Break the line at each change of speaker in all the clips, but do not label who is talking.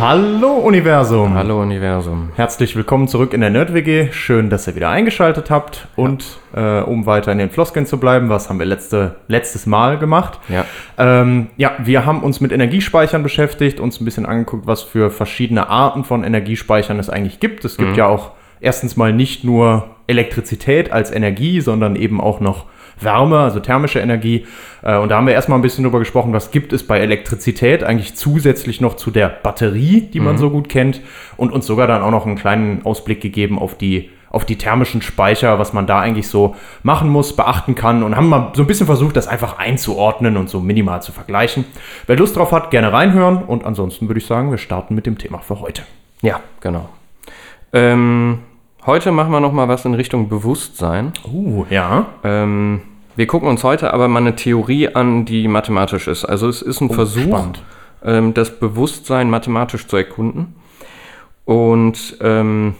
Hallo Universum.
Hallo Universum.
Herzlich willkommen zurück in der NerdWG. Schön, dass ihr wieder eingeschaltet habt. Und äh, um weiter in den Floskeln zu bleiben, was haben wir letzte, letztes Mal gemacht?
Ja.
Ähm, ja, wir haben uns mit Energiespeichern beschäftigt, uns ein bisschen angeguckt, was für verschiedene Arten von Energiespeichern es eigentlich gibt. Es gibt ja auch erstens mal nicht nur Elektrizität als Energie, sondern eben auch noch Wärme, also thermische Energie. Äh, Und da haben wir erstmal ein bisschen drüber gesprochen, was gibt es bei Elektrizität eigentlich zusätzlich noch zu der Batterie, die man so gut kennt. Und uns sogar dann auch noch einen kleinen Ausblick gegeben auf die, auf die thermischen Speicher, was man da eigentlich so machen muss, beachten kann. Und haben mal so ein bisschen versucht, das einfach einzuordnen und so minimal zu vergleichen. Wer Lust drauf hat, gerne reinhören. Und ansonsten würde ich sagen, wir starten mit dem Thema für heute.
Ja, genau. Ähm, heute machen wir noch mal was in Richtung Bewusstsein.
Uh, ja.
Ähm, wir gucken uns heute aber mal eine Theorie an, die mathematisch ist. Also es ist ein Versuch,
spannend.
ähm, das Bewusstsein mathematisch zu erkunden. Und ähm,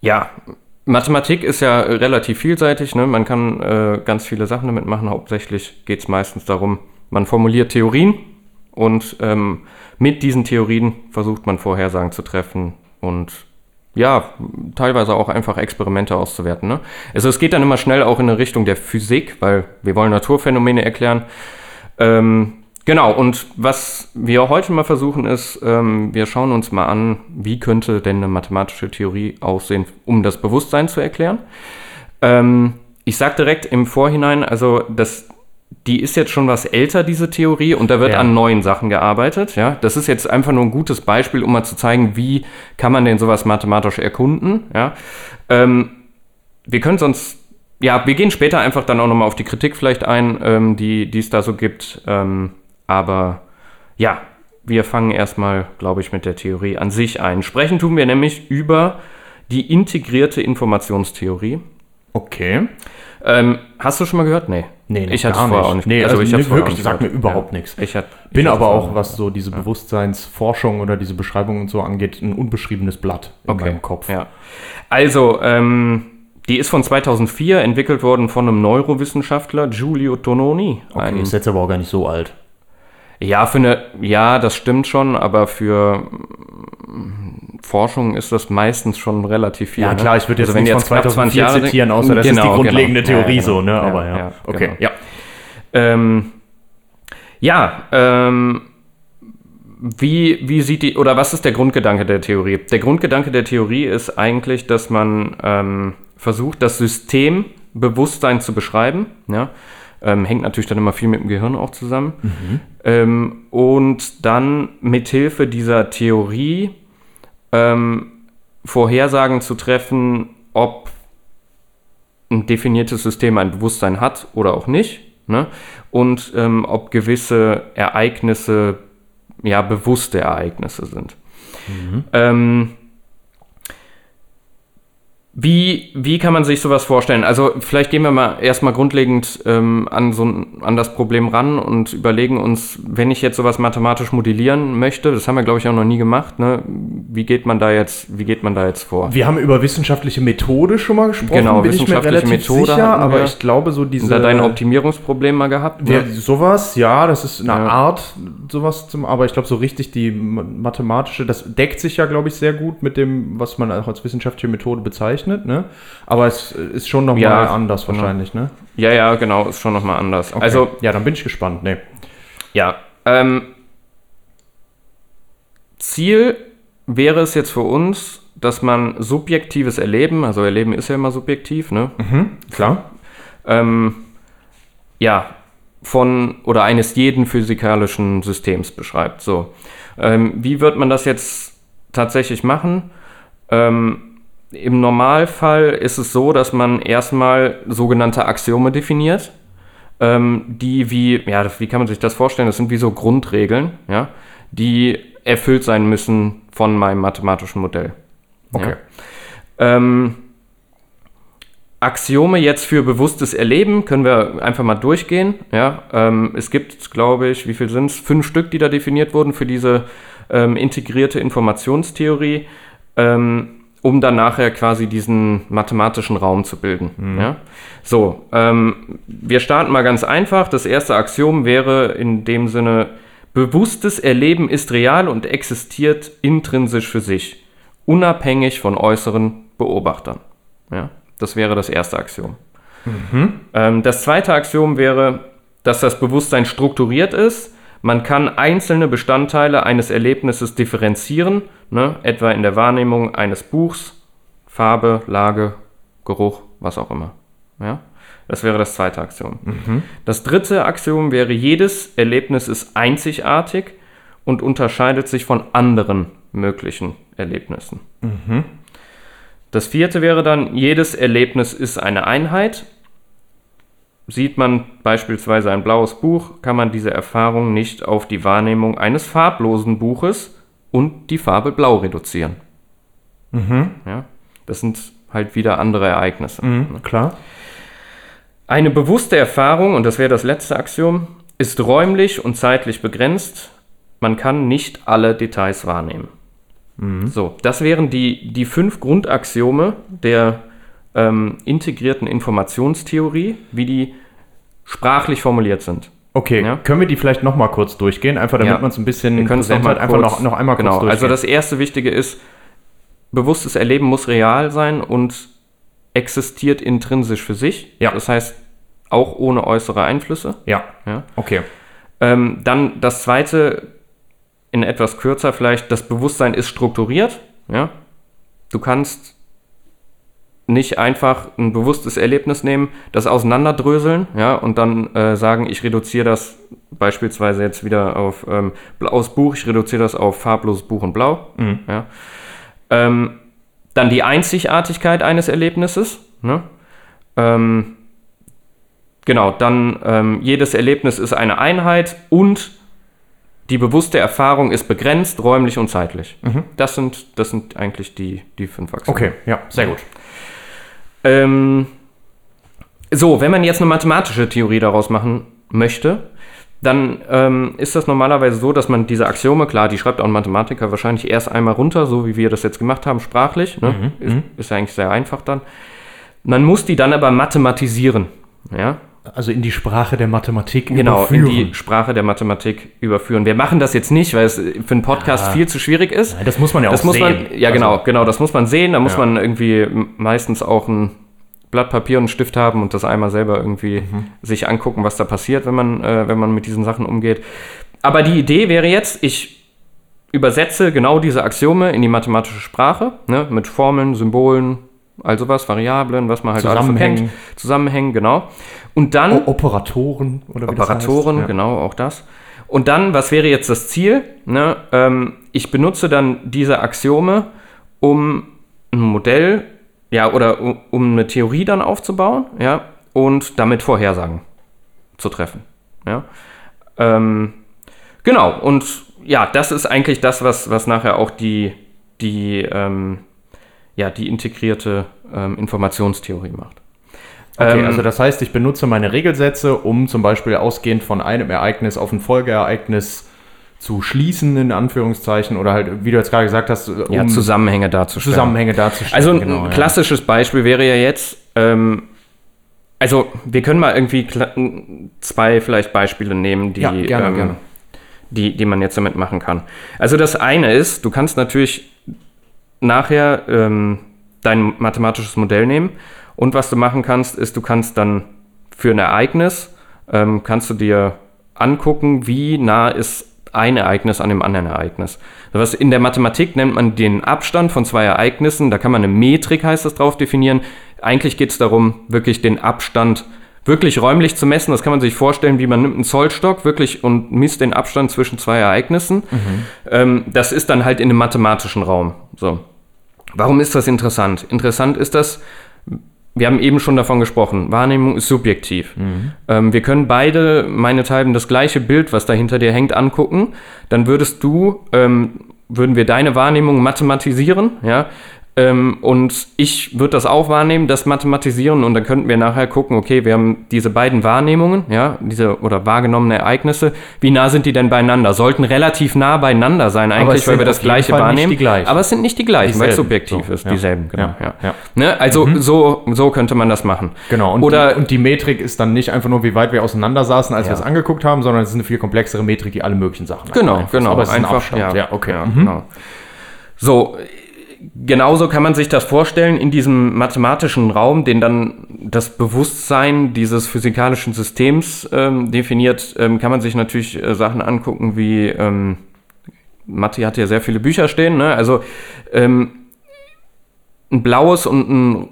ja, Mathematik ist ja relativ vielseitig. Ne? Man kann äh, ganz viele Sachen damit machen. Hauptsächlich geht es meistens darum, man formuliert Theorien und ähm, mit diesen Theorien versucht man Vorhersagen zu treffen und ja, teilweise auch einfach Experimente auszuwerten. Ne? Also es geht dann immer schnell auch in eine Richtung der Physik, weil wir wollen Naturphänomene erklären. Ähm, genau, und was wir heute mal versuchen ist, ähm, wir schauen uns mal an, wie könnte denn eine mathematische Theorie aussehen, um das Bewusstsein zu erklären. Ähm, ich sage direkt im Vorhinein, also das, die ist jetzt schon was älter, diese Theorie, und da wird
Ja.
an neuen Sachen gearbeitet. Ja? Das ist jetzt einfach nur ein gutes Beispiel, um mal zu zeigen, wie kann man denn sowas mathematisch erkunden. Ja? Ähm, wir können sonst, ja, wir gehen später einfach dann auch nochmal auf die Kritik vielleicht ein, ähm, die die es da so gibt. Ähm, aber ja, wir fangen erstmal, glaube ich, mit der Theorie an sich ein. Sprechen tun wir nämlich über die integrierte Informationstheorie.
Okay.
Ähm, hast du schon mal gehört? Nee.
Nee, nee,
ich hatte es vorher
nicht.
auch nicht.
Nee, also
ich
nee, wirklich, sagt mir überhaupt nichts.
Ich hat,
Bin
ich
aber auch, was so diese Bewusstseinsforschung oder diese Beschreibung und so angeht, ein unbeschriebenes Blatt in
Okay.
meinem Kopf.
Ja. Also, ähm, die ist von 2004 entwickelt worden von einem Neurowissenschaftler, Giulio Tononi.
Okay, ist jetzt aber auch gar nicht so alt.
Ja, für eine, ja, das stimmt schon, aber für mm, Forschung ist das meistens schon relativ viel.
Ja,
ne?
klar, ich würde jetzt
Also wenn
nicht von
jetzt knapp
2004
Jahre
zitieren, außer das ist die grundlegende Theorie so, ne? Aber ja. okay,
genau.
ja.
Ähm, ja, ähm, wie, wie sieht die, oder was ist der Grundgedanke der Theorie? Der Grundgedanke der Theorie ist eigentlich, dass man ähm, versucht, das System Bewusstsein zu beschreiben. Ja? Ähm, hängt natürlich dann immer viel mit dem Gehirn auch zusammen. Ähm, und dann mithilfe dieser Theorie ähm, Vorhersagen zu treffen, ob ein definiertes System ein Bewusstsein hat oder auch nicht. Ne? Und ähm, ob gewisse Ereignisse ja bewusste Ereignisse sind. Ähm, wie, wie kann man sich sowas vorstellen? Also vielleicht gehen wir mal erstmal grundlegend ähm, an, so an das Problem ran und überlegen uns, wenn ich jetzt sowas mathematisch modellieren möchte, das haben wir glaube ich auch noch nie gemacht, ne? wie geht man da jetzt, wie geht man da jetzt vor?
Wir haben über wissenschaftliche Methode schon mal gesprochen,
Genau,
bin ich mir
wissenschaftliche
relativ
Methode
sicher, aber ich glaube so diese...
da dein Optimierungsproblem mal gehabt?
Ja,
Ne?
sowas, ja, das ist eine
Ja.
Art, sowas zum, aber ich glaube, so richtig die ma- mathematische, das deckt sich ja, glaube ich, sehr gut mit dem, was man auch als wissenschaftliche Methode bezeichnet, ne? Aber es ist schon nochmal
Ja,
anders
genau.
wahrscheinlich, ne?
Ja, ja, genau, ist schon nochmal anders.
Okay.
Also,
ja, dann bin ich gespannt, ne?
ja. Ähm, Ziel wäre es jetzt für uns, dass man subjektives Erleben, also Erleben ist ja immer subjektiv, ne?
Klar.
ähm, ja, von oder eines jeden physikalischen Systems beschreibt. So, ähm, wie wird man das jetzt tatsächlich machen? Ähm, Im Normalfall ist es so, dass man erstmal sogenannte Axiome definiert, ähm, die wie, ja, wie kann man sich das vorstellen? Das sind wie so Grundregeln, ja, die erfüllt sein müssen von meinem mathematischen Modell.
Okay.
Ja. Ähm, Axiome jetzt für bewusstes Erleben können wir einfach mal durchgehen. Ja, ähm, es gibt, glaube ich, wie viel sind es? Fünf Stück, die da definiert wurden für diese ähm, integrierte Informationstheorie, ähm, um dann nachher quasi diesen mathematischen Raum zu bilden. Ja? So, ähm, wir starten mal ganz einfach. Das erste Axiom wäre in dem Sinne, bewusstes Erleben ist real und existiert intrinsisch für sich, unabhängig von äußeren Beobachtern. Ja? Das wäre das erste Axiom. Ähm, das zweite Axiom wäre, dass das Bewusstsein strukturiert ist. Man kann einzelne Bestandteile eines Erlebnisses differenzieren, ne? etwa in der Wahrnehmung eines Buchs, Farbe, Lage, Geruch, was auch immer. Ja? Das wäre das zweite Axiom. Das dritte Axiom wäre, jedes Erlebnis ist einzigartig und unterscheidet sich von anderen möglichen Erlebnissen. Das vierte wäre dann, jedes Erlebnis ist eine Einheit. Sieht man beispielsweise ein blaues Buch, kann man diese Erfahrung nicht auf die Wahrnehmung eines farblosen Buches und die Farbe blau reduzieren. Ja, das sind halt wieder andere Ereignisse.
Mhm, klar.
Eine bewusste Erfahrung, und das wäre das letzte Axiom, ist räumlich und zeitlich begrenzt. Man kann nicht alle Details wahrnehmen. So, das wären die, die fünf Grundaxiome der ähm, integrierten Informationstheorie, wie die sprachlich formuliert sind.
Okay,
Ja.
können wir die vielleicht noch mal kurz durchgehen, einfach damit
Ja.
man es ein bisschen
mal
hat. einfach noch, noch einmal kurz
Genau,
durchgehen.
also das erste Wichtige ist, bewusstes Erleben muss real sein und existiert intrinsisch für sich.
Ja.
Das heißt, auch ohne äußere Einflüsse.
ja,
Ja.
okay.
Ähm, dann das zweite, in etwas kürzer vielleicht, das Bewusstsein ist strukturiert. Ja? Du kannst nicht einfach ein bewusstes Erlebnis nehmen, das auseinanderdröseln ja, und dann äh, sagen, ich reduziere das beispielsweise jetzt wieder auf ähm, blaues Buch, ich reduziere das auf farbloses Buch und blau. Ja. Ähm, dann die Einzigartigkeit eines Erlebnisses. Ne? Ähm, Genau, dann ähm, jedes Erlebnis ist eine Einheit und die bewusste Erfahrung ist begrenzt, räumlich und zeitlich. Das, sind, das sind eigentlich die, die fünf Axiome.
Okay, ja, sehr gut.
Ähm, so, wenn man jetzt eine mathematische Theorie daraus machen möchte, dann ähm, ist das normalerweise so, dass man diese Axiome, klar, die schreibt auch ein Mathematiker wahrscheinlich erst einmal runter, so wie wir das jetzt gemacht haben, sprachlich. Ne? ist, ist ja eigentlich sehr einfach dann. Man muss die dann aber mathematisieren. Ja?
Also in die Sprache der Mathematik
genau, in
überführen.
die Sprache der Mathematik überführen. Wir machen das jetzt nicht, weil es für einen Podcast
Ja.
viel zu schwierig ist.
Nein, das muss man ja
das
auch sehen.
man, ja
Also-
genau, genau, das muss man sehen. Da muss
Ja.
man irgendwie meistens auch ein Blatt Papier und einen Stift haben und das einmal selber irgendwie
Mhm.
sich angucken, was da passiert, wenn man, äh, wenn man mit diesen Sachen umgeht. Aber die Idee wäre jetzt, ich übersetze genau diese Axiome in die mathematische Sprache, ne, mit Formeln, Symbolen, also was, Variablen, was man halt alles
Zusammenhängen.
kennt. Zusammenhängen, genau. Und dann
O Operatoren oder wie das
Operatoren,
heißt.
Genau, auch das. Und dann, was wäre jetzt das Ziel? Ne? Ähm, ich benutze dann diese Axiome, um ein Modell, ja, oder um, um eine Theorie dann aufzubauen, ja, und damit Vorhersagen zu treffen. Ja. Ähm, genau, und ja, das ist eigentlich das, was, was nachher auch die, die, ähm, ja, die integrierte ähm, Informationstheorie macht.
Okay,
Ähm,
also das heißt, ich benutze meine Regelsätze, um zum Beispiel ausgehend von einem Ereignis auf ein Folgeereignis zu schließen, in Anführungszeichen, oder halt, wie du jetzt gerade gesagt hast, um
ja, Zusammenhänge darzustellen.
Zusammenhänge darzustellen.
Also ein
genau, ja.
klassisches Beispiel wäre ja jetzt, ähm, also wir können mal irgendwie zwei vielleicht Beispiele nehmen, die,
Ja, gerne,
ähm,
gerne.
Die, die man jetzt damit machen kann. Also das eine ist, du kannst natürlich nachher ähm, dein mathematisches Modell nehmen und was du machen kannst, ist, du kannst dann für ein Ereignis, ähm, kannst du dir angucken, wie nah ist ein Ereignis an dem anderen Ereignis. Was in der Mathematik nennt man den Abstand von zwei Ereignissen, da kann man eine Metrik, heißt das, drauf definieren. Eigentlich geht es darum, wirklich den Abstand wirklich räumlich zu messen. Das kann man sich vorstellen, wie man nimmt einen Zollstock wirklich und misst den Abstand zwischen zwei Ereignissen. Ähm, das ist dann halt in einem mathematischen Raum. So. Warum ist das interessant? Interessant ist das, wir haben eben schon davon gesprochen, Wahrnehmung ist subjektiv. Ähm, wir können beide, meinethalben, das gleiche Bild, was da hinter dir hängt, angucken. Dann würdest du, ähm, würden wir deine Wahrnehmung mathematisieren, ja, Ähm, und ich würde das auch wahrnehmen, das mathematisieren und dann könnten wir nachher gucken, okay, wir haben diese beiden Wahrnehmungen, ja, diese oder wahrgenommene Ereignisse, wie nah sind die denn beieinander? Sollten relativ nah beieinander sein eigentlich, weil wir das gleiche
Fall nicht
wahrnehmen.
die gleichen.
Aber es sind nicht die gleichen, weil es
Dieselben.
subjektiv
So,
ist,
ja.
dieselben, genau. Ja,
Ja.
Ne? Also so, so könnte man das machen.
Genau, und,
Oder
die, und die Metrik ist dann nicht einfach nur, wie weit wir auseinander saßen, als wir es angeguckt haben, sondern es ist eine viel komplexere Metrik, die alle möglichen Sachen
Genau, genau.
Aber es ist ein
einfach,
Abstand. Ja, okay. Mhm.
genau. So, genauso kann man sich das vorstellen in diesem mathematischen Raum, den dann das Bewusstsein dieses physikalischen Systems ähm, definiert, ähm, kann man sich natürlich äh, Sachen angucken wie, ähm, Matti hat ja sehr viele Bücher stehen, ne? also ähm, ein blaues und ein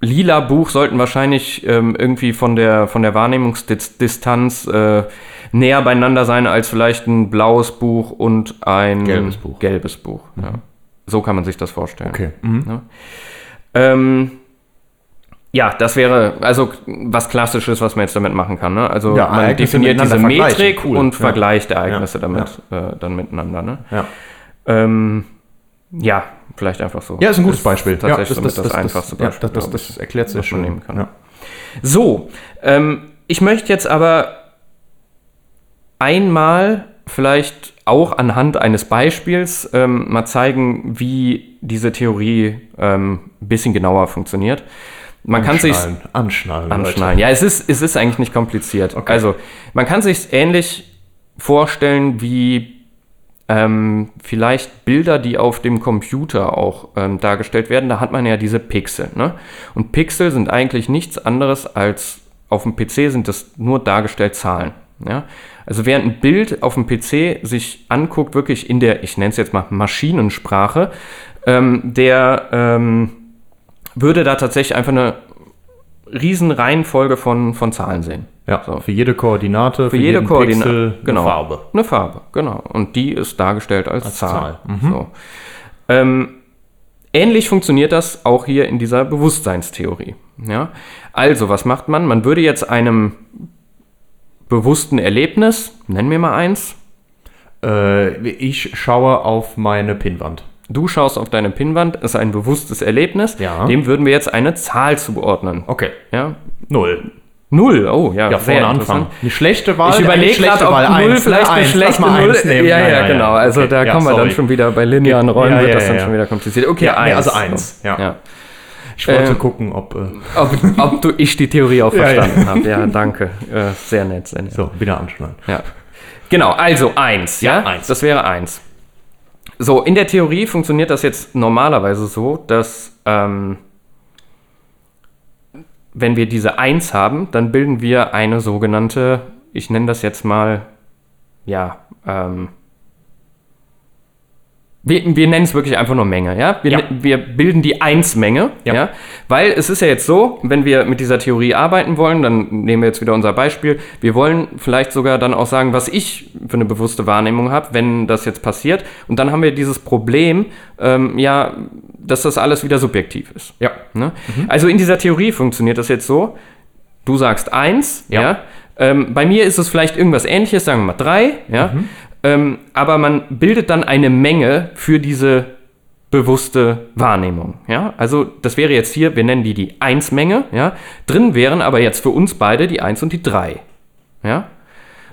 lila Buch sollten wahrscheinlich ähm, irgendwie von der, von der Wahrnehmungsdistanz äh, näher beieinander sein als vielleicht ein blaues Buch und ein
Gelbes Buch.
Gelbes Buch ja. So kann man sich das vorstellen.
Okay. Mhm.
Ähm, ja, das wäre also was Klassisches, was man jetzt damit machen kann. Ne? Also
Ja,
man
Ereignisse
definiert diese. Metrik
Cool.
und
Ja.
vergleicht Ereignisse
Ja.
damit äh, dann miteinander. Ne?
Ja.
Ähm, ja, vielleicht einfach so.
ja, ist ein gutes Beispiel. Ja,
Tatsächlich somit das, einfachste
ja,
Beispiel.
das, das, das erklärt sehr
man
schön.
nehmen kann.
Ja.
So, ähm, ich möchte jetzt aber einmal vielleicht auch anhand eines Beispiels ähm, mal zeigen, wie diese Theorie ähm, ein bisschen genauer funktioniert. Man kann sich
Anschnallen, anschnallen,
anschneiden. Ja, es ist, es ist eigentlich nicht kompliziert.
Okay.
Also, man kann sich ähnlich vorstellen wie ähm, vielleicht Bilder, die auf dem Computer auch ähm, dargestellt werden. Da hat man ja diese Pixel. Ne? Und Pixel sind eigentlich nichts anderes als auf dem PC sind das nur dargestellt Zahlen. Ja? Also während ein Bild auf dem PC sich anguckt, wirklich in der, ich nenne es jetzt mal Maschinensprache, ähm, der ähm, würde da tatsächlich einfach eine riesen Reihenfolge von, von Zahlen sehen.
Ja,
So.
für jede Koordinate, für,
Für jede
jeden
Koordinate,
Pixel
genau.
eine Farbe.
Eine Farbe, genau. Und die ist dargestellt als,
Als
Zahl.
Zahl, mhm.
So. Ähm, ähnlich funktioniert das auch hier in dieser Bewusstseinstheorie. Ja? Also, was macht man? Man würde jetzt einem bewussten Erlebnis, nennen wir mal eins,
Äh, ich schaue auf meine Pinnwand.
du schaust auf deine Pinnwand, ist ein bewusstes Erlebnis,
Ja.
dem würden wir jetzt eine Zahl zuordnen.
Okay.
Ja?
Null.
Null, oh ja,
Ja, vorne anfangen. Eine schlechte Wahl.
Ich überlege gerade, ob
Wahl.
Null
Eins,
vielleicht
ne?
eine schlechte
mal
Null
eins nehmen.
Ja, ja, genau. Also
Okay.
da
Ja,
kommen wir dann schon wieder bei linearen Räumen,
Ja,
wird
ja,
das dann
ja,
schon
ja.
wieder kompliziert. Okay,
Ja,
eins.
also eins, ja.
Ja.
Ich wollte
Ähm,
gucken, ob. Äh,
Ob, ob du ich die Theorie auch
Ja, ja.
verstanden habe. Ja, danke. Äh, sehr nett, sehr nett.
so, wieder anschneiden.
Ja. Genau, also eins, ja?
Ja, eins.
Das wäre eins. So, in der Theorie funktioniert das jetzt normalerweise so, dass ähm, wenn wir diese eins haben, dann bilden wir eine sogenannte, ich nenne das jetzt mal, ja, ähm, wir, wir nennen es wirklich einfach nur Menge, ja? Wir,
Ja.
ne- wir bilden die Eins-Menge, ja.
Ja.
Weil es ist ja jetzt so, wenn wir mit dieser Theorie arbeiten wollen, dann nehmen wir jetzt wieder unser Beispiel. Wir wollen vielleicht sogar dann auch sagen, was ich für eine bewusste Wahrnehmung habe, wenn das jetzt passiert. Und dann haben wir dieses Problem, ähm, ja, dass das alles wieder subjektiv ist.
Ja.
Ne? Also in dieser Theorie funktioniert das jetzt so, du sagst eins, ja.
Ja.
Ähm, bei mir ist es vielleicht irgendwas ähnliches, sagen wir mal drei, ja. Ähm, aber man bildet dann eine Menge für diese bewusste Wahrnehmung, ja. Also das wäre jetzt hier, wir nennen die die Eins-Menge, ja. Drin wären aber jetzt für uns beide die Eins und die drei, ja.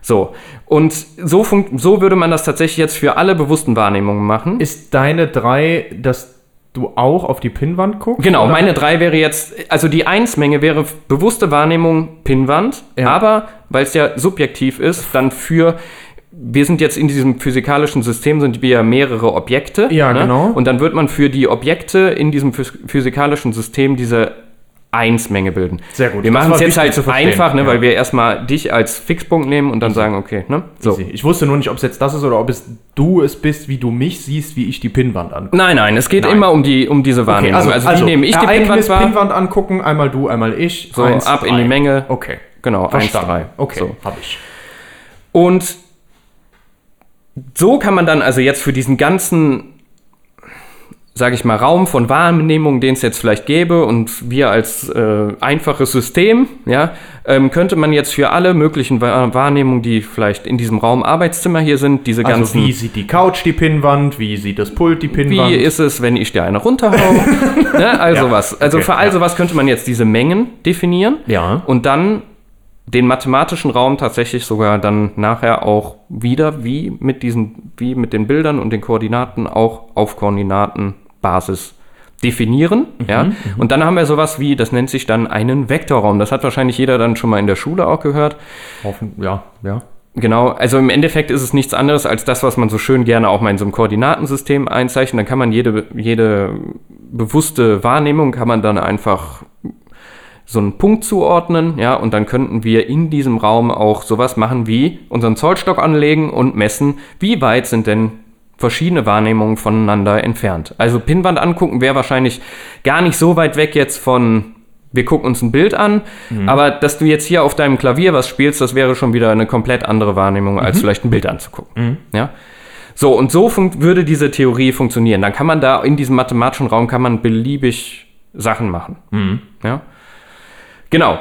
So, und so, so würde man das tatsächlich jetzt für alle bewussten Wahrnehmungen machen.
Ist deine drei, dass du auch auf die Pinnwand guckst?
Genau,
oder?
meine 3 wäre jetzt, also die 1-Menge wäre bewusste Wahrnehmung Pinnwand,
Ja.
aber weil es ja subjektiv ist, dann für, wir sind jetzt in diesem physikalischen System, sind wir ja mehrere Objekte.
Ja, genau.
Und dann wird man für die Objekte in diesem phys- physikalischen System diese 1-Menge bilden.
Sehr gut.
Wir machen es jetzt halt einfach, ne,
ja.
weil wir erstmal dich als Fixpunkt nehmen und dann sagen, okay, ne? So.
Ich wusste nur nicht, ob es jetzt das ist oder ob es du es bist, wie du mich siehst, wie ich die Pinnwand angucke.
Nein, nein, es geht
Nein.
immer um, die, um diese Wahrnehmung. also, wie nehme ich die Pinnwand wahr?
Pinnwand angucken, einmal du, einmal ich.
So,
Eins,
ab in
drei.
die Menge.
Okay.
Genau, 1,
Verstanden.
3.
Okay,
So.
hab ich.
Und so kann man dann also jetzt für diesen ganzen sage ich mal, Raum von Wahrnehmung, den es jetzt vielleicht gäbe und wir als äh, einfaches System, ja, ähm, könnte man jetzt für alle möglichen Wahr Wahrnehmungen, die vielleicht in diesem Raum Arbeitszimmer hier sind, diese
Also
ganzen...
wie sieht die Couch die Pinnwand? Wie sieht das Pult die
Wie
Pinnwand?
ist es, wenn ich dir eine runterhau? ne? Also
Ja,
was. Also
okay,
für all
ja.
sowas könnte man jetzt diese Mengen definieren
Ja.
und dann den mathematischen Raum tatsächlich sogar dann nachher auch wieder wie mit diesen, wie mit den Bildern und den Koordinaten auch auf Koordinatenbasis definieren. ja? Und dann haben wir sowas wie, das nennt sich dann einen Vektorraum. Das hat wahrscheinlich jeder dann schon mal in der Schule auch gehört.
Hoffen, ja, ja.
Genau, also im Endeffekt ist es nichts anderes als das, was man so schön gerne auch mal in so einem Koordinatensystem einzeichnet. Dann kann man jede, jede bewusste Wahrnehmung kann man dann einfach so einen Punkt zuordnen, ja, und dann könnten wir in diesem Raum auch sowas machen wie unseren Zollstock anlegen und messen, wie weit sind denn verschiedene Wahrnehmungen voneinander entfernt. Also Pinnwand angucken wäre wahrscheinlich gar nicht so weit weg jetzt von wir gucken uns ein Bild an, aber dass du jetzt hier auf deinem Klavier was spielst, das wäre schon wieder eine komplett andere Wahrnehmung, als vielleicht ein Bild anzugucken. Ja? So, und so würde diese Theorie funktionieren. Dann kann man da in diesem mathematischen Raum kann man beliebig Sachen machen. Ja? Genau.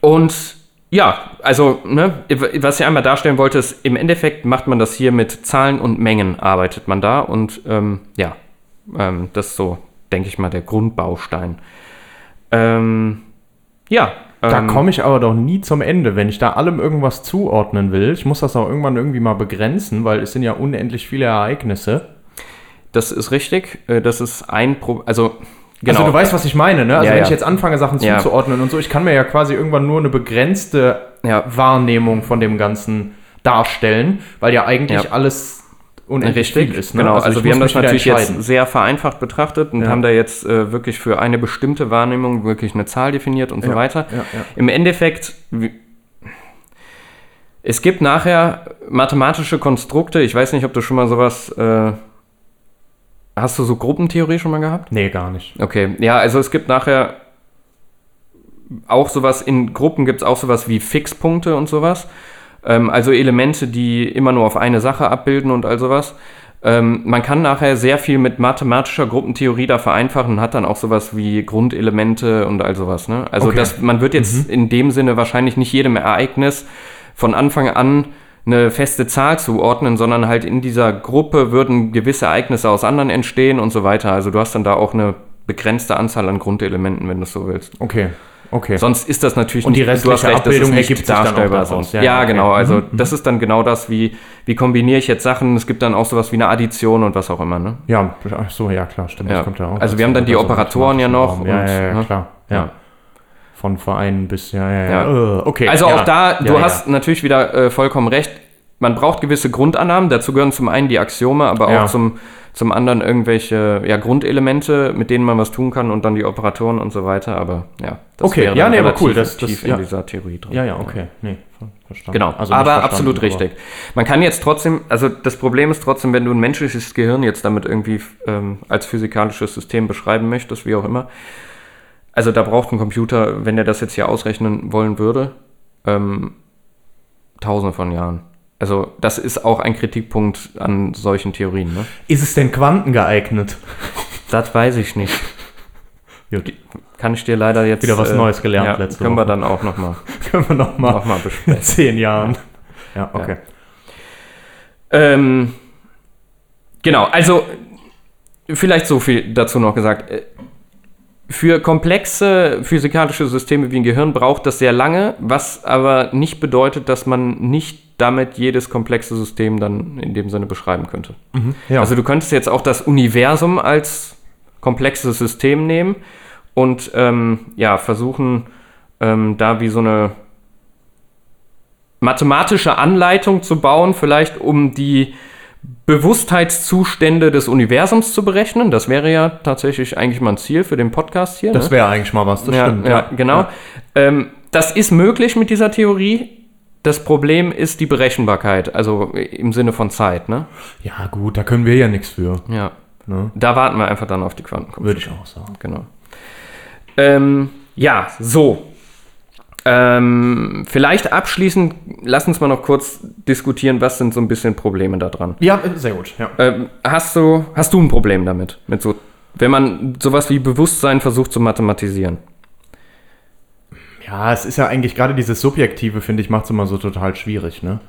Und ja, also, ne, was ich einmal darstellen wollte, ist, im Endeffekt macht man das hier mit Zahlen und Mengen, arbeitet man da. Und ähm, ja, ähm, das ist so, denke ich mal, der Grundbaustein. Ähm, ja.
Da
ähm,
komme ich aber doch nie zum Ende, wenn ich da allem irgendwas zuordnen will. Ich muss das auch irgendwann irgendwie mal begrenzen, weil es sind ja unendlich viele Ereignisse.
Das ist richtig. Äh, Das ist ein Pro Also, genau.
Also du weißt, was ich meine, ne? Also
Ja,
wenn ich jetzt anfange, Sachen
Ja.
zuzuordnen und so, ich kann mir ja quasi irgendwann nur eine begrenzte
Ja.
Wahrnehmung von dem Ganzen darstellen, weil ja eigentlich alles unendlich
Richtig,
viel ist. Ne?
genau.
ich
Also, wir haben das natürlich jetzt sehr vereinfacht betrachtet und
Ja.
haben da jetzt äh, wirklich für eine bestimmte Wahrnehmung wirklich eine Zahl definiert und so
Ja,
weiter.
ja.
Im Endeffekt, es gibt nachher mathematische Konstrukte. Ich weiß nicht, ob du schon mal sowas. Äh, hast du so Gruppentheorie schon mal gehabt?
Nee, gar nicht.
Okay, ja, also es gibt nachher auch sowas, in Gruppen gibt es auch sowas wie Fixpunkte und sowas. Ähm, also Elemente, die immer nur auf eine Sache abbilden und all sowas. Ähm, man kann nachher sehr viel mit mathematischer Gruppentheorie da vereinfachen und hat dann auch sowas wie Grundelemente und all sowas. Ne? Also
Okay.
das, man wird jetzt in dem Sinne wahrscheinlich nicht jedem Ereignis von Anfang an eine feste Zahl zuordnen, sondern halt in dieser Gruppe würden gewisse Ereignisse aus anderen entstehen und so weiter. Also du hast dann da auch eine begrenzte Anzahl an Grundelementen, wenn du es so willst.
Okay, okay.
Sonst ist das natürlich
Und die
du hast
restliche
recht, dass es
Abbildung
nicht
ergibt sich dann auch
darstellbar.
Ja,
Ja,
okay.
genau. Also
Mhm,
das ist dann genau das, wie, wie kombiniere ich jetzt Sachen. Es gibt dann auch sowas wie eine Addition und was auch immer. Ne?
ja, ach so, ja klar, stimmt.
Ja.
Das kommt ja auch.
Also wir haben dann die Operatoren ja noch
Ja,
und,
ja, ja,
ne?
klar. Ja. Von Verein bis, ja, ja, ja.
Ja.
Äh, okay.
Also
ja.
auch da, du
ja.
hast natürlich wieder äh, vollkommen recht. Man braucht gewisse Grundannahmen. Dazu gehören zum einen die Axiome, aber auch zum, zum anderen irgendwelche ja, Grundelemente, mit denen man was tun kann und dann die Operatoren und so weiter. Aber ja, das
Okay,
wäre
ja, nee, aber cool, das- das-
tief in dieser Theorie drin.
Ja, ja, okay. Nee, ver- verstanden.
Genau,
Also
aber absolut
aber-
richtig. Man kann jetzt trotzdem, also das Problem ist trotzdem, wenn du ein menschliches Gehirn jetzt damit irgendwie ähm, als physikalisches System beschreiben möchtest, wie auch immer, also da braucht ein Computer, wenn er das jetzt hier ausrechnen wollen würde, ähm, tausende von Jahren. Also das ist auch ein Kritikpunkt an solchen Theorien. Ne?
Ist es denn quantengeeignet?
Das weiß ich nicht.
Gut,
Kann ich dir leider jetzt...
Wieder was Neues gelernt
ja,
letzte
Können wir
Woche.
dann auch nochmal
können wir noch mal
noch mal besprechen.
in zehn Jahren. Ja, okay.
Ähm, genau, also vielleicht so viel dazu noch gesagt. Für komplexe physikalische Systeme wie ein Gehirn braucht das sehr lange, was aber nicht bedeutet, dass man nicht damit jedes komplexe System dann in dem Sinne beschreiben könnte.
Ja.
Also du könntest jetzt auch das Universum als komplexes System nehmen und ähm, ja, versuchen, ähm, da wie so eine mathematische Anleitung zu bauen, vielleicht um die Bewusstheitszustände des Universums zu berechnen. Das wäre ja tatsächlich eigentlich mal ein Ziel für den Podcast hier.
das
ne?
wäre eigentlich mal was, das
ja,
stimmt.
ja, genau. Ähm, das ist möglich mit dieser Theorie. Das Problem ist die Berechenbarkeit, also im Sinne von Zeit. Ne?
Ja, gut, da können wir ja nichts für.
Ja.
Ne?
Da warten wir einfach dann auf die Quantencomputer.
Würde ich auch sagen.
Genau. Ähm, ja, so. Ähm, vielleicht abschließend, lass uns mal noch kurz diskutieren, was sind so ein bisschen Probleme da dran.
Ja, sehr gut. Ja.
Ähm, hast, du, hast du ein Problem damit? Mit so, wenn man sowas wie Bewusstsein versucht zu mathematisieren?
ja, es ist ja eigentlich gerade dieses Subjektive, finde ich, macht es immer so total schwierig, ne?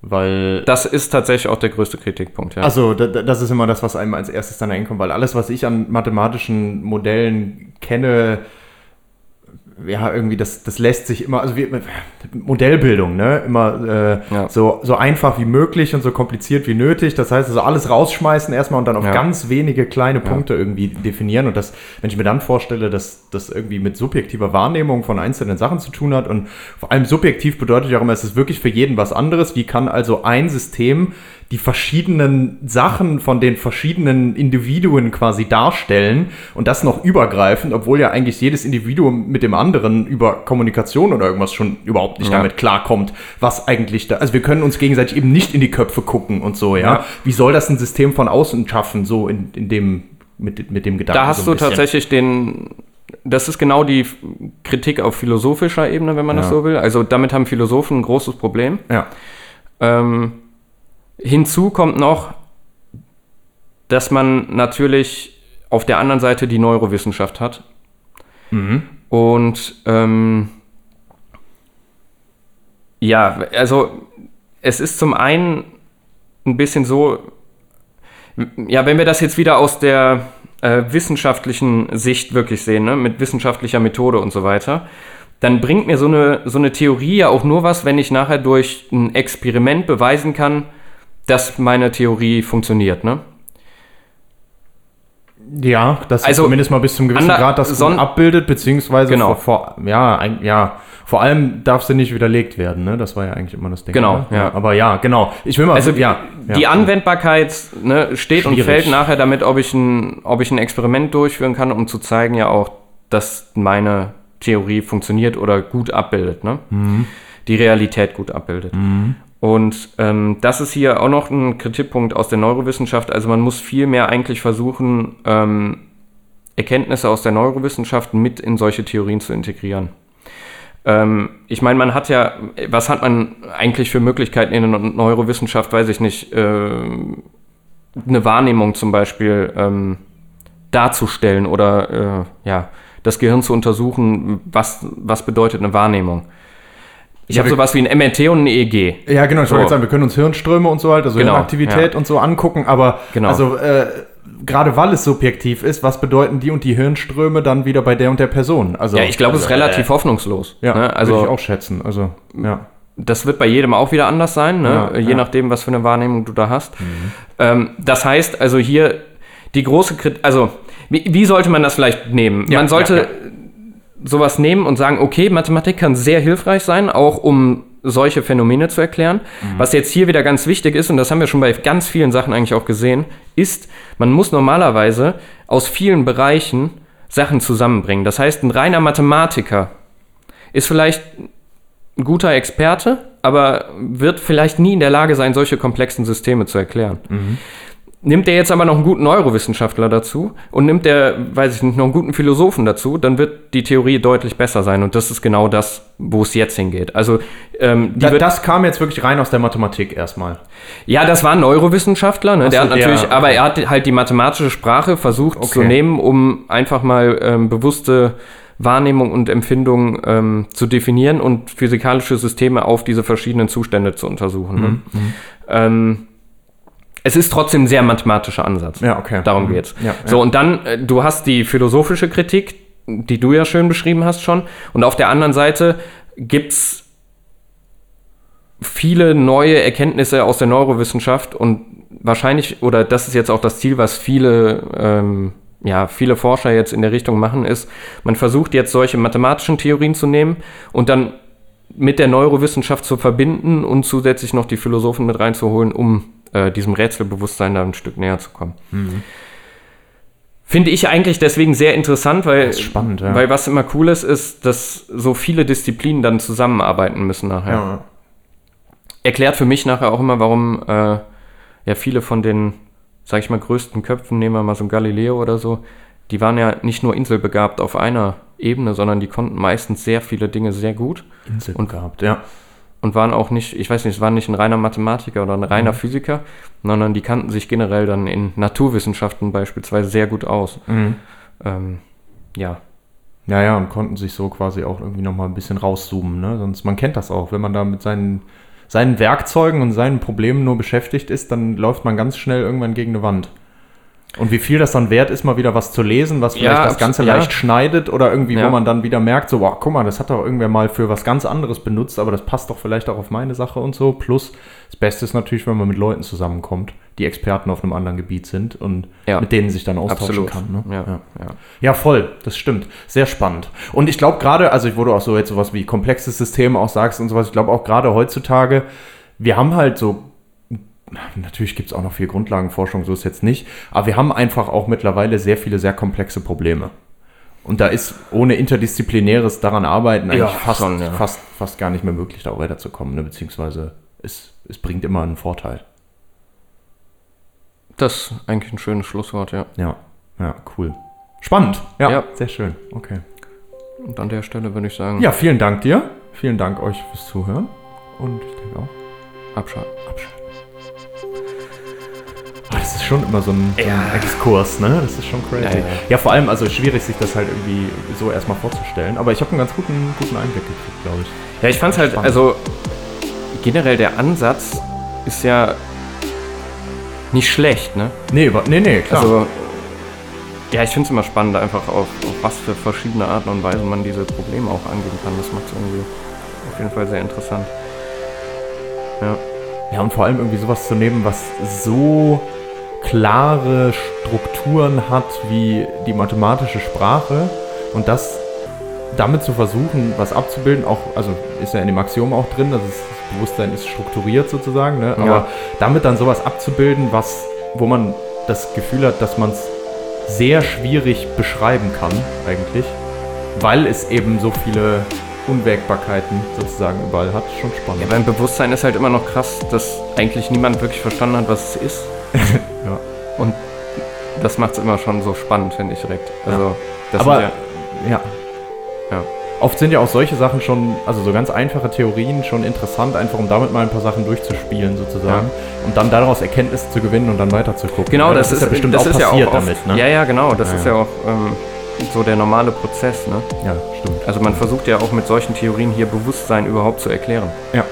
Weil.
Das ist tatsächlich auch der größte Kritikpunkt, ja.
Also, da, da- das ist immer das, was einem als erstes dann einkommt, weil alles, was ich an mathematischen Modellen kenne, ja, irgendwie, das, das lässt sich immer, also wir, Modellbildung, ne? Immer äh,
Ja.
so, so einfach wie möglich und so kompliziert wie nötig. Das heißt also alles rausschmeißen erstmal und dann auf
Ja.
ganz wenige kleine Punkte irgendwie definieren. Und das, wenn ich mir dann vorstelle, dass das irgendwie mit subjektiver Wahrnehmung von einzelnen Sachen zu tun hat und vor allem subjektiv bedeutet ja auch immer, es ist wirklich für jeden was anderes. Wie kann also ein System die verschiedenen Sachen von den verschiedenen Individuen quasi darstellen und das noch übergreifend, obwohl ja eigentlich jedes Individuum mit dem anderen über Kommunikation oder irgendwas schon überhaupt nicht
Ja.
damit klarkommt, was eigentlich da, also wir können uns gegenseitig eben nicht in die Köpfe gucken und so, ja.
Ja.
Wie soll das ein System von außen schaffen, so in, in dem, mit, mit dem Gedanken?
Da hast
so
du tatsächlich den. Das ist genau die Kritik auf philosophischer Ebene, wenn man das
Ja.
so will. Also damit haben Philosophen ein großes Problem.
Ja.
Ähm, hinzu kommt noch, dass man natürlich auf der anderen Seite die Neurowissenschaft hat. Und ähm, ja, also es ist zum einen ein bisschen so, ja, wenn wir das jetzt wieder aus der äh, wissenschaftlichen Sicht wirklich sehen, ne, mit wissenschaftlicher Methode und so weiter, dann bringt mir so eine, so eine Theorie ja auch nur was, wenn ich nachher durch ein Experiment beweisen kann, dass meine Theorie funktioniert, ne?
Ja, das
Also,
zumindest mal bis zum gewissen
ander-
Grad das
son-
abbildet, beziehungsweise
Genau.
vor, vor, ja, ein, ja, vor allem darf sie nicht widerlegt werden, ne? Das war ja eigentlich immer das Ding.
Genau,
ne?
ja.
Aber ja, genau. Ich will mal,
Also
ja,
die
ja.
Anwendbarkeit ne, steht und
Schwierig.
fällt nachher damit, ob ich, ein, ob ich ein Experiment durchführen kann, um zu zeigen ja auch, dass meine Theorie funktioniert oder gut abbildet, ne?
Mhm.
die Realität gut abbildet. Und ähm, das ist hier auch noch ein Kritikpunkt aus der Neurowissenschaft. Also man muss viel mehr eigentlich versuchen, ähm, Erkenntnisse aus der Neurowissenschaft mit in solche Theorien zu integrieren. Ähm, ich meine, man hat ja, was hat man eigentlich für Möglichkeiten in der Neurowissenschaft, weiß ich nicht, ähm, eine Wahrnehmung zum Beispiel ähm, darzustellen oder äh, ja, das Gehirn zu untersuchen, was, was bedeutet eine Wahrnehmung. Ich
Ja,
habe sowas wie ein MRT und ein EEG.
Ja, genau, ich
So.
wollte jetzt sagen, wir können uns Hirnströme und so halt, also
Genau,
Hirnaktivität
ja.
und so angucken, aber
Genau.
also äh, gerade weil es subjektiv ist, was bedeuten die und die Hirnströme dann wieder bei der und der Person? Also,
Ja, ich glaube, es ist
also,
relativ hoffnungslos.
Ja,
ne?
würde ich
Also
auch schätzen. Also, ja.
das wird bei jedem auch wieder anders sein, ne?
Ja,
je
ja. Mhm.
nachdem, was für eine Wahrnehmung du da hast. Ähm, das heißt, also hier die große Kritik, also wie, wie sollte man das vielleicht nehmen?
Ja,
man sollte
ja, ja.
Sowas nehmen und sagen, okay, Mathematik kann sehr hilfreich sein, auch um solche Phänomene zu erklären.
Mhm.
Was jetzt hier wieder ganz wichtig ist, und das haben wir schon bei ganz vielen Sachen eigentlich auch gesehen, ist, man muss normalerweise aus vielen Bereichen Sachen zusammenbringen. Das heißt, ein reiner Mathematiker ist vielleicht ein guter Experte, aber wird vielleicht nie in der Lage sein, solche komplexen Systeme zu erklären. Nimmt er jetzt aber noch einen guten Neurowissenschaftler dazu und nimmt der, weiß ich nicht, noch einen guten Philosophen dazu, dann wird die Theorie deutlich besser sein. Und das ist genau das, wo es jetzt hingeht. Also, ähm, die
Da, das kam jetzt wirklich rein aus der Mathematik erstmal.
ja, das war ein Neurowissenschaftler, ne? der
so,
hat natürlich,
der-
aber er hat halt die mathematische Sprache versucht zu
Okay.
nehmen, um einfach mal ähm, bewusste Wahrnehmung und Empfindung ähm, zu definieren und physikalische Systeme auf diese verschiedenen Zustände zu untersuchen. Ne?
Mhm,
Ähm, es ist trotzdem ein sehr mathematischer Ansatz.
Ja, okay.
Darum
Mhm.
geht's.
Ja,
so,
ja.
und dann, äh, du hast die philosophische Kritik, die du ja schön beschrieben hast schon. Und auf der anderen Seite gibt's viele neue Erkenntnisse aus der Neurowissenschaft und wahrscheinlich, oder das ist jetzt auch das Ziel, was viele, ähm, ja, viele Forscher jetzt in der Richtung machen, ist, man versucht jetzt solche mathematischen Theorien zu nehmen und dann mit der Neurowissenschaft zu verbinden und zusätzlich noch die Philosophen mit reinzuholen, um äh, diesem Rätselbewusstsein da ein Stück näher zu kommen. Finde ich eigentlich deswegen sehr interessant, weil,
spannend, ja.
weil was immer cool ist, ist, dass so viele Disziplinen dann zusammenarbeiten müssen nachher
Ja.
erklärt für mich nachher auch immer, warum äh, ja viele von den, sag ich mal, größten Köpfen, nehmen wir mal so ein Galileo oder so, die waren ja nicht nur inselbegabt auf einer Ebene, sondern die konnten meistens sehr viele Dinge sehr gut
Insel
Und-
gehabt, ja.
Und waren auch nicht, ich weiß nicht, es waren nicht ein reiner Mathematiker oder ein reiner Physiker, sondern die kannten sich generell dann in Naturwissenschaften beispielsweise sehr gut aus. Ähm, ja,
Ja, ja, und konnten sich so quasi auch irgendwie nochmal ein bisschen rauszoomen, ne? Sonst, man kennt das auch, wenn man da mit seinen, seinen Werkzeugen und seinen Problemen nur beschäftigt ist, dann läuft man ganz schnell irgendwann gegen eine Wand. Und wie viel das dann wert ist, mal wieder was zu lesen, was vielleicht
Ja,
das Ganze
ja.
leicht schneidet oder irgendwie,
Ja.
wo man dann wieder merkt, so, wow, guck mal, das hat doch irgendwer mal für was ganz anderes benutzt, aber das passt doch vielleicht auch auf meine Sache und so. Plus, das Beste ist natürlich, wenn man mit Leuten zusammenkommt, die Experten auf einem anderen Gebiet sind und mit denen sich dann austauschen
absolut.
kann. Ne?
Ja,
voll, das stimmt. Sehr spannend. Und ich glaube gerade, also wo du auch so jetzt sowas wie komplexes System auch sagst und sowas, ich glaube auch gerade heutzutage, wir haben halt so, natürlich gibt es auch noch viel Grundlagenforschung, so ist jetzt nicht, aber wir haben einfach auch mittlerweile sehr viele sehr komplexe Probleme. Und da ist ohne interdisziplinäres daran arbeiten eigentlich
Ja,
fast,
schon, ja.
fast, fast gar nicht mehr möglich, da weiterzukommen, ne? beziehungsweise es, es bringt immer einen Vorteil.
Das ist eigentlich ein schönes Schlusswort, ja.
Ja, ja, cool. Spannend. Ja,
Ja.
sehr schön. Okay.
Und an der Stelle würde ich sagen,
Ja, vielen Dank dir. Vielen Dank euch fürs Zuhören. Und ich denke auch,
abschalten.
abschalten. Schon immer so ein, so ein Exkurs, ne? Das ist schon crazy.
Ja,
Ja,
ja.
vor allem, also schwierig, sich das halt irgendwie so erstmal vorzustellen. Aber ich habe einen ganz guten, guten Einblick gekriegt, glaube ich.
Ja, ich fand es halt,
Spannend.
also generell der Ansatz ist ja nicht schlecht, ne?
Nee, nee, nee, klar.
Also, ja, ich finde es immer spannend, einfach auf, auf was für verschiedene Arten und Weisen man diese Probleme auch angehen kann. Das macht es irgendwie auf jeden Fall sehr interessant. Ja,
Ja, und vor allem irgendwie sowas zu nehmen, was so klare Strukturen hat wie die mathematische Sprache und das damit zu versuchen, was abzubilden, auch, also ist ja in dem Axiom auch drin, dass das Bewusstsein ist strukturiert sozusagen, ne? aber
Ja.
damit dann sowas abzubilden, was, wo man das Gefühl hat, dass man es sehr schwierig beschreiben kann, eigentlich, weil es eben so viele Unwägbarkeiten sozusagen überall hat, schon spannend.
ja beim Bewusstsein ist halt immer noch krass, dass eigentlich niemand wirklich verstanden hat, was es ist.
Ja.
Und das macht es immer schon so spannend, finde ich direkt. Also, das
Aber
sind ja,
ja.
Ja.
Oft sind ja auch solche Sachen schon, also so ganz einfache Theorien schon interessant, einfach um damit mal ein paar Sachen durchzuspielen sozusagen und dann daraus Erkenntnisse zu gewinnen und dann weiter zu gucken.
Genau,
ja,
das, ist
ja bestimmt
das
auch
ist ja
passiert
auch oft,
damit, ne?
Ja, ja, genau. Das
Ja,
ist
ja.
ja auch ähm, so der normale Prozess. Ne?
Ja, stimmt.
Also man versucht ja auch mit solchen Theorien hier Bewusstsein überhaupt zu erklären.
Ja.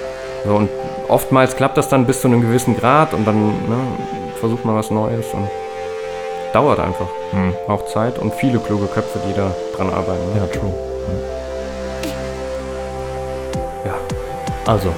So, und oftmals klappt das dann bis zu einem gewissen Grad und dann ne, versucht man was Neues und dauert einfach.
Hm.
Braucht Zeit und viele kluge Köpfe, die da dran arbeiten. Ne?
Ja, true.
Ja.
Also,